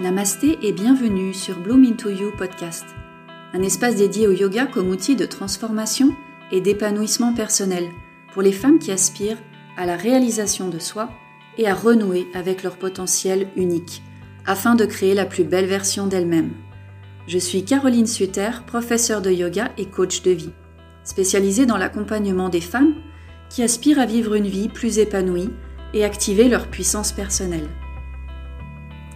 Namasté et bienvenue sur Bloom Into You podcast, un espace dédié au yoga comme outil de transformation et d'épanouissement personnel pour les femmes qui aspirent à la réalisation de soi et à renouer avec leur potentiel unique afin de créer la plus belle version d'elles-mêmes. Je suis Caroline Suter, professeure de yoga et coach de vie, spécialisée dans l'accompagnement des femmes qui aspirent à vivre une vie plus épanouie et activer leur puissance personnelle.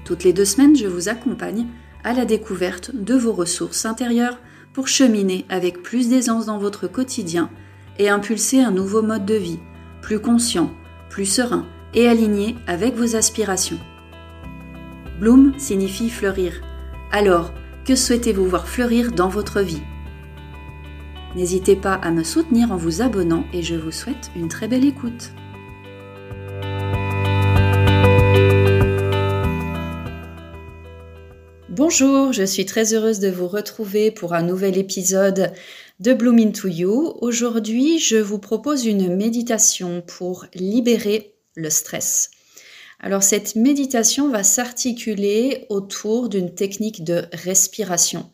Toutes les deux semaines, je vous accompagne à la découverte de vos ressources intérieures pour cheminer avec plus d'aisance dans votre quotidien et impulser un nouveau mode de vie, plus conscient, plus serein et aligné avec vos aspirations. Bloom signifie fleurir. Alors, que souhaitez-vous voir fleurir dans votre vie? N'hésitez pas à me soutenir en vous abonnant et je vous souhaite une très belle écoute. Bonjour, je suis très heureuse de vous retrouver pour un nouvel épisode de Bloom Into You. Aujourd'hui, je vous propose une méditation pour libérer le stress. Alors cette méditation va s'articuler autour d'une technique de respiration.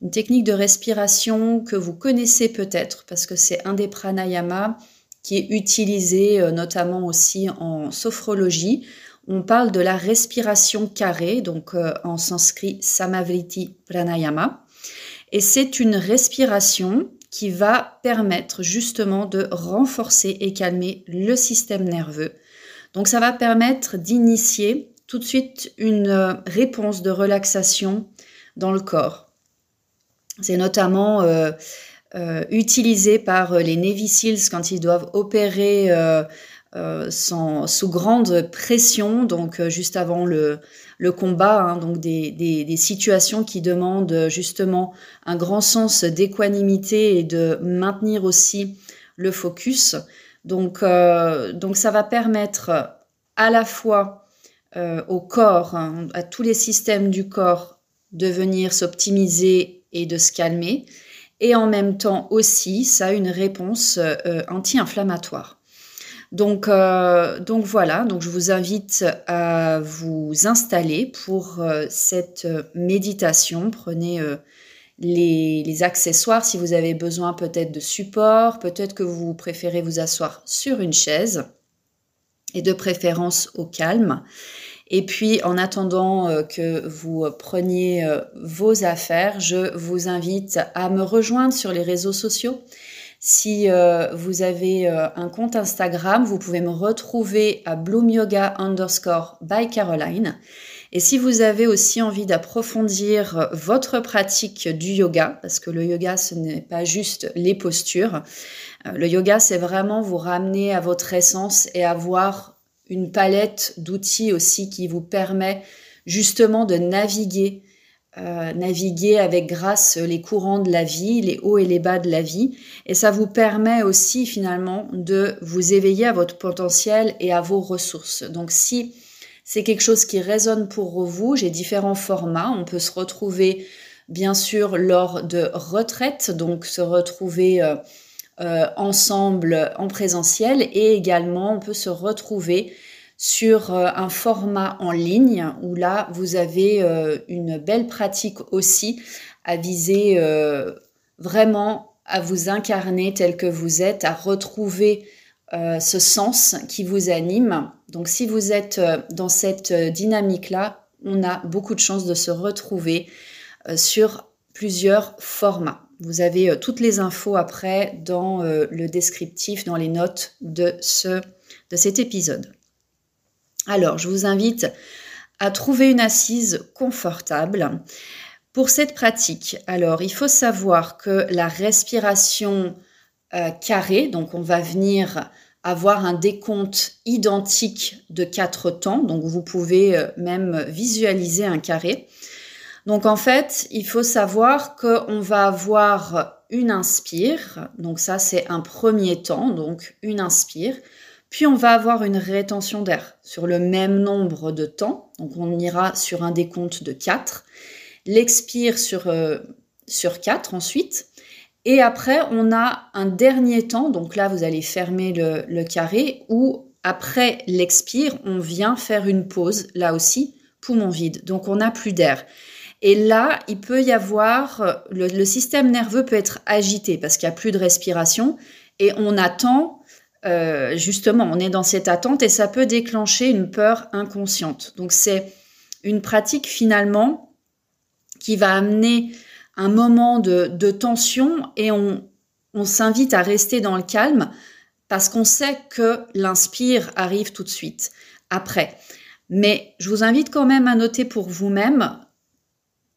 Une technique de respiration que vous connaissez peut-être parce que c'est un des pranayama qui est utilisé euh, notamment aussi en sophrologie on parle de la respiration carrée, donc euh, en sanskrit Samavriti Pranayama. Et c'est une respiration qui va permettre justement de renforcer et calmer le système nerveux. Donc ça va permettre d'initier tout de suite une euh, réponse de relaxation dans le corps. C'est notamment euh, utilisé par les Navy quand ils doivent opérer sous grande pression, donc euh, juste avant le, combat, hein, donc des, situations qui demandent justement un grand sens d'équanimité et de maintenir aussi le focus. Donc, euh, donc ça va permettre à la fois euh, au corps, hein, à tous les systèmes du corps, de venir s'optimiser et de se calmer, et en même temps aussi, ça a une réponse anti-inflammatoire. Donc, euh, donc voilà, je vous invite à vous installer pour euh, cette méditation. Prenez euh, les, les, accessoires si vous avez besoin peut-être de support, peut-être que vous préférez vous asseoir sur une chaise et de préférence au calme. Et puis, en attendant que vous preniez vos affaires, je vous invite à me rejoindre sur les réseaux sociaux. Si euh, vous avez euh, un compte Instagram, vous pouvez me retrouver à Bloom Yoga underscore by Caroline. Et si vous avez aussi envie d'approfondir votre pratique du yoga, parce que le yoga, ce n'est pas juste les postures, euh, le yoga, c'est vraiment vous ramener à votre essence et avoir une palette d'outils aussi qui vous permet justement de naviguer euh, naviguer avec grâce les courants de la vie, les hauts et les bas de la vie. Et ça vous permet aussi finalement de vous éveiller à votre potentiel et à vos ressources. Donc si c'est quelque chose qui résonne pour vous, j'ai différents formats. On peut se retrouver bien sûr lors de retraites, donc se retrouver euh, euh, ensemble en présentiel et également on peut se retrouver sur euh, un format en ligne où là, vous avez euh, une belle pratique aussi à viser euh, vraiment à vous incarner tel que vous êtes, à retrouver ce sens qui vous anime. Donc si vous êtes dans cette dynamique-là, on a beaucoup de chances de se retrouver sur plusieurs formats. Vous avez toutes les infos après dans le descriptif, dans les notes de, ce, de cet épisode. Alors, je vous invite à trouver une assise confortable. Pour cette pratique, alors il faut savoir que la respiration euh, carrée, donc on va venir avoir un décompte identique de quatre temps, donc vous pouvez euh, même visualiser un carré. Donc en fait, il faut savoir qu'on va avoir une inspire, donc ça c'est un premier temps, donc une inspire. Puis on va avoir une rétention d'air sur le même nombre de temps. Donc on ira sur un décompte de 4. L'expire sur, euh, sur 4 ensuite. Et après, on a un dernier temps. Donc là, vous allez fermer le, carré où après l'expire, on vient faire une pause là aussi poumon vide. Donc on n'a plus d'air. Et là, il peut y avoir, le, système nerveux peut être agité parce qu'il n'y a plus de respiration et on attend, euh, justement, on est dans cette attente et ça peut déclencher une peur inconsciente. Donc c'est une pratique finalement qui va amener un moment de, tension et on, on s'invite à rester dans le calme parce qu'on sait que l'inspire arrive tout de suite après. Mais je vous invite quand même à noter pour vous-même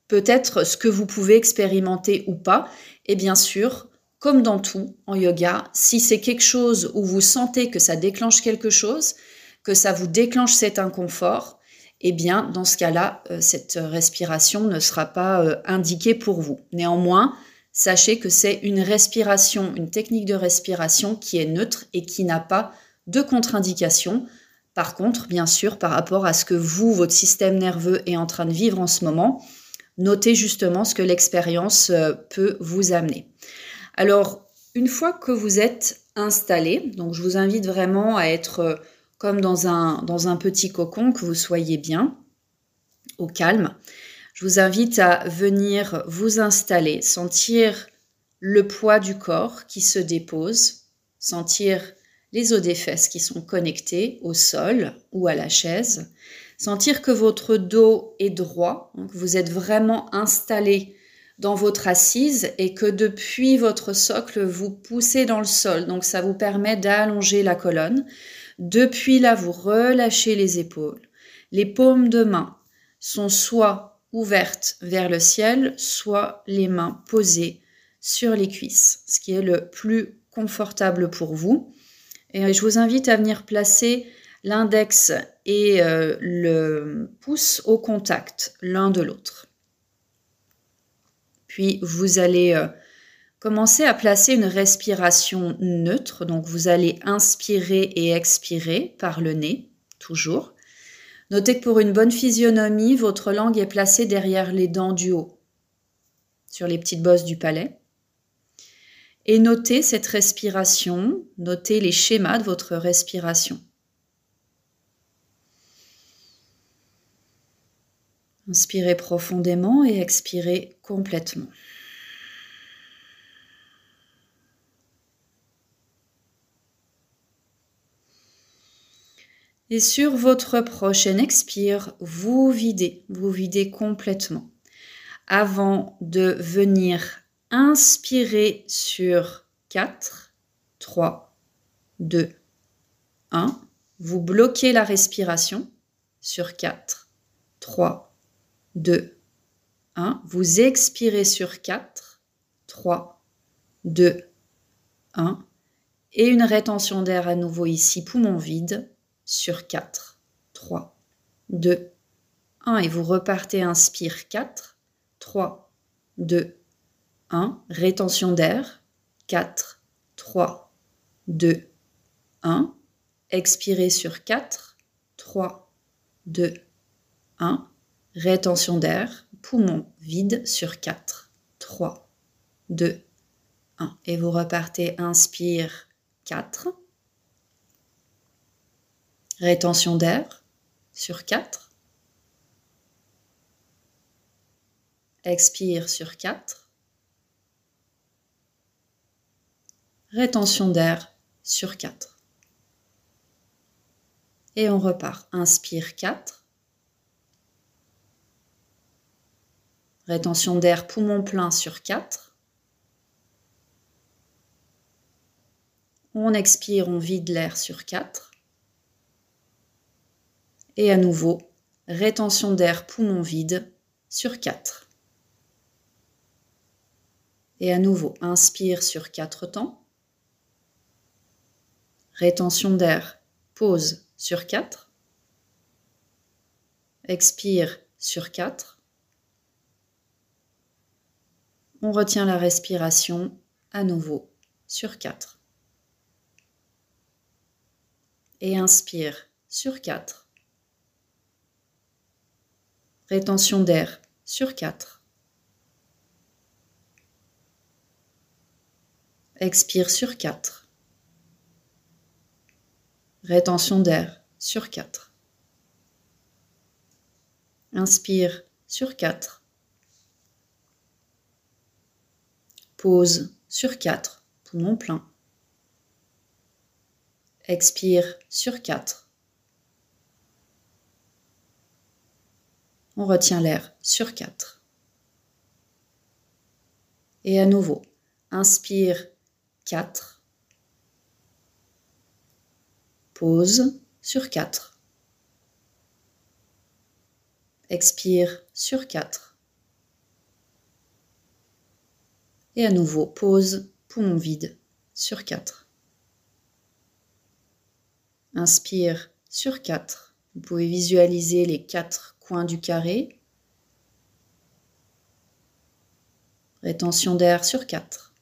peut-être ce que vous pouvez expérimenter ou pas. Et bien sûr, comme dans tout en yoga, si c'est quelque chose où vous sentez que ça déclenche quelque chose, que ça vous déclenche cet inconfort, eh bien, dans ce cas-là, euh, cette respiration ne sera pas euh, indiquée pour vous. Néanmoins, sachez que c'est une respiration, une technique de respiration qui est neutre et qui n'a pas de contre-indication. Par contre, bien sûr, par rapport à ce que vous, votre système nerveux est en train de vivre en ce moment, notez justement ce que l'expérience euh, peut vous amener. Alors, une fois que vous êtes installé, donc je vous invite vraiment à être euh, comme dans un, dans un petit cocon, que vous soyez bien, au calme. Je vous invite à venir vous installer, sentir le poids du corps qui se dépose, sentir les os des fesses qui sont connectés au sol ou à la chaise, Sentir que votre dos est droit, que vous êtes vraiment installé dans votre assise et que depuis votre socle, vous poussez dans le sol. Donc ça vous permet d'allonger la colonne. Depuis là, vous relâchez les épaules. Les paumes de main sont soit ouvertes vers le ciel, soit les mains posées sur les cuisses, ce qui est le plus confortable pour vous. Et je vous invite à venir placer l'index et euh, le pouce au contact l'un de l'autre. Puis vous allez euh, commencer à placer une respiration neutre. Donc vous allez inspirer et expirer par le nez, toujours. Notez que pour une bonne physionomie, votre langue est placée derrière les dents du haut, sur les petites bosses du palais. Et notez cette respiration, notez les schémas de votre respiration. Inspirez profondément et expirez complètement. Et sur votre prochaine expire, vous videz, vous videz complètement. Avant de venir inspirer sur 4, 3, 2, 1, vous bloquez la respiration sur 4, 3, 2, 1. Vous expirez sur 4, 3, 2, 1. Et une rétention d'air à nouveau ici, poumon vide, sur 4, 3, 2, 1. Et vous repartez, inspire 4, 3, 2, 1. Rétention d'air, 4, 3, 2, 1. Expirez sur 4, 3, 2, 1 Rétention d'air, poumon vide sur 4. 3, 2, 1. Et vous repartez, inspire 4. Rétention d'air sur 4. Expire sur 4. Rétention d'air sur 4. Et on repart. Inspire 4. Rétention d'air poumon plein sur 4. On expire, on vide l'air sur 4. Et à nouveau, rétention d'air poumon vide sur 4. Et à nouveau, inspire sur 4 temps. Rétention d'air, pause sur 4. Expire sur 4. On retient la respiration à nouveau sur 4. Et inspire sur 4. Rétention d'air sur 4. Expire sur 4. Rétention d'air sur 4. Inspire sur 4. Pause sur 4, poumon plein. Expire sur 4. On retient l'air sur 4. Et à nouveau, inspire 4. Pause sur 4. Expire sur 4. Et à nouveau, pause, poumon vide sur 4. Inspire sur 4. Vous pouvez visualiser les quatre coins du carré. Rétention d'air sur 4.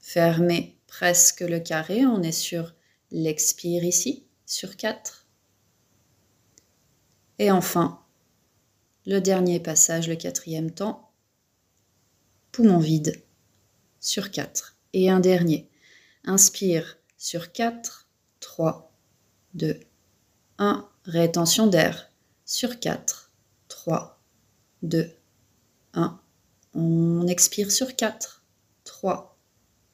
Fermez presque le carré. On est sur l'expire ici, sur 4. Et enfin, le dernier passage, le quatrième temps, poumon vide sur 4. Et un dernier. Inspire sur 4, 3, 2, 1. Rétention d'air sur 4, 3, 2, 1. On expire sur 4, 3,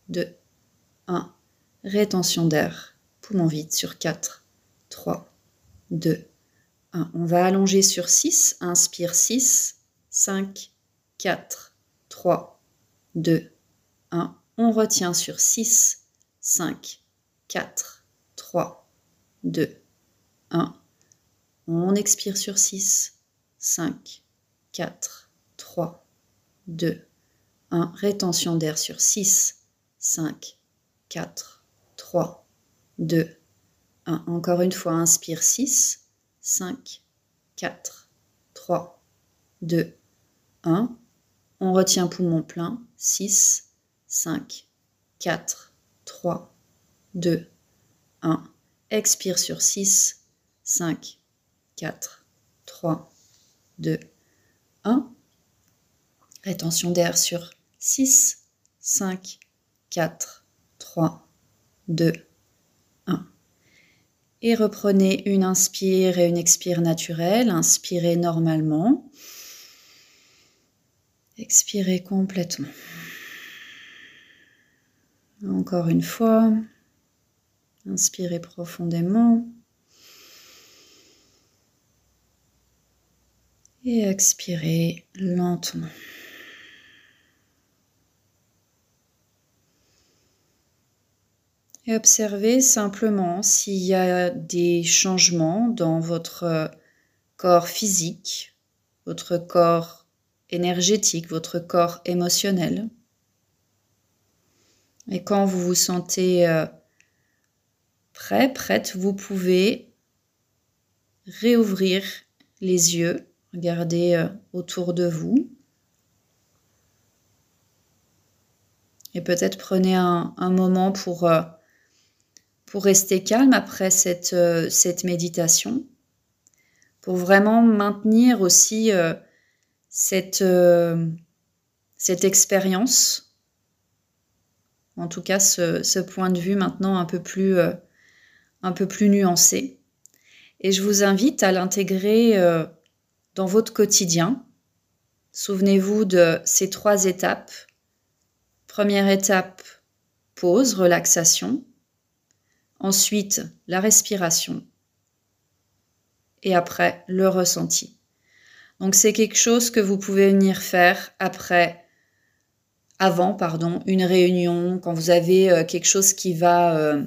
2, 1. Rétention d'air, poumon vide sur 4, 3, 2, 1. On va allonger sur 6. Inspire 6, 5, 4, 3, 2, 1. On retient sur 6, 5, 4, 3, 2, 1. On expire sur 6, 5, 4, 3, 2, 1. Rétention d'air sur 6, 5, 4, 3, 2, 1. Encore une fois, inspire 6, 5, 4, 3, 2, 1. On retient poumon plein. 6, 5, 4, 3, 2, 1. Expire sur 6, 5, 4, 3, 2, 1. Rétention d'air sur 6, 5, 4, 3, 2, 1. Et reprenez une inspire et une expire naturelle. Inspirez normalement. Expirez complètement. Encore une fois. Inspirez profondément. Et expirez lentement. Et observez simplement s'il y a des changements dans votre corps physique, votre corps énergétique, votre corps émotionnel. Et quand vous vous sentez euh, prêt, prête, vous pouvez réouvrir les yeux, regarder euh, autour de vous. Et peut-être prenez un, moment pour euh, pour rester calme après cette, cette méditation, pour vraiment maintenir aussi cette, euh, cette expérience, en tout cas ce, point de vue maintenant un peu plus, un peu plus nuancé. Et je vous invite à l'intégrer dans votre quotidien. Souvenez-vous de ces trois étapes. Première étape, pause, relaxation. Ensuite, la respiration. Et après, le ressenti. Donc c'est quelque chose que vous pouvez venir faire après, avant, pardon, une réunion, quand vous avez euh, quelque chose qui va, euh,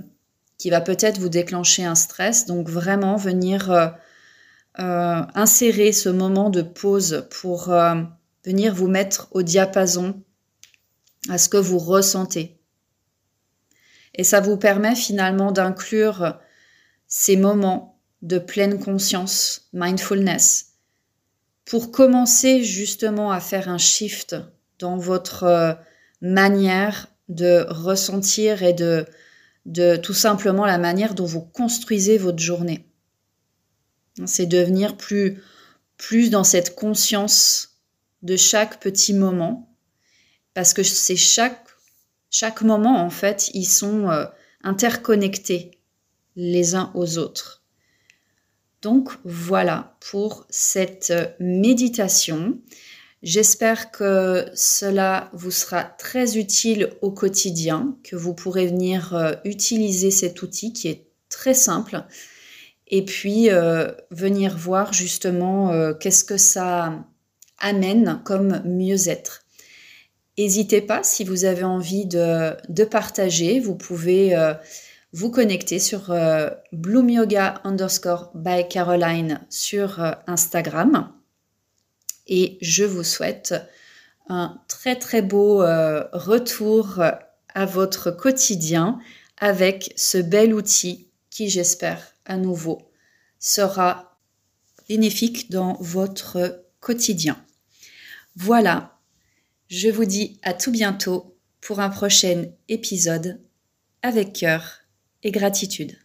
va peut-être vous déclencher un stress. Donc vraiment venir euh, insérer ce moment de pause pour venir vous mettre au diapason à ce que vous ressentez. Et ça vous permet finalement d'inclure ces moments de pleine conscience, mindfulness, pour commencer justement à faire un shift dans votre euh, manière de ressentir et de, de tout simplement la manière dont vous construisez votre journée. C'est devenir plus, plus dans cette conscience de chaque petit moment, parce que c'est chaque chaque moment, en fait, ils sont euh, interconnectés les uns aux autres. Donc voilà pour cette méditation. J'espère que cela vous sera très utile au quotidien, que vous pourrez venir euh, utiliser cet outil qui est très simple et puis euh, venir voir justement euh, qu'est-ce que ça amène comme mieux-être. N'hésitez pas, si vous avez envie de, partager, vous pouvez vous connecter sur Bloom Yoga underscore by Caroline sur Instagram. Et je vous souhaite un très très beau euh, retour à votre quotidien avec ce bel outil qui j'espère à nouveau sera bénéfique dans votre quotidien. Voilà, je vous dis à tout bientôt pour un prochain épisode avec cœur et gratitude.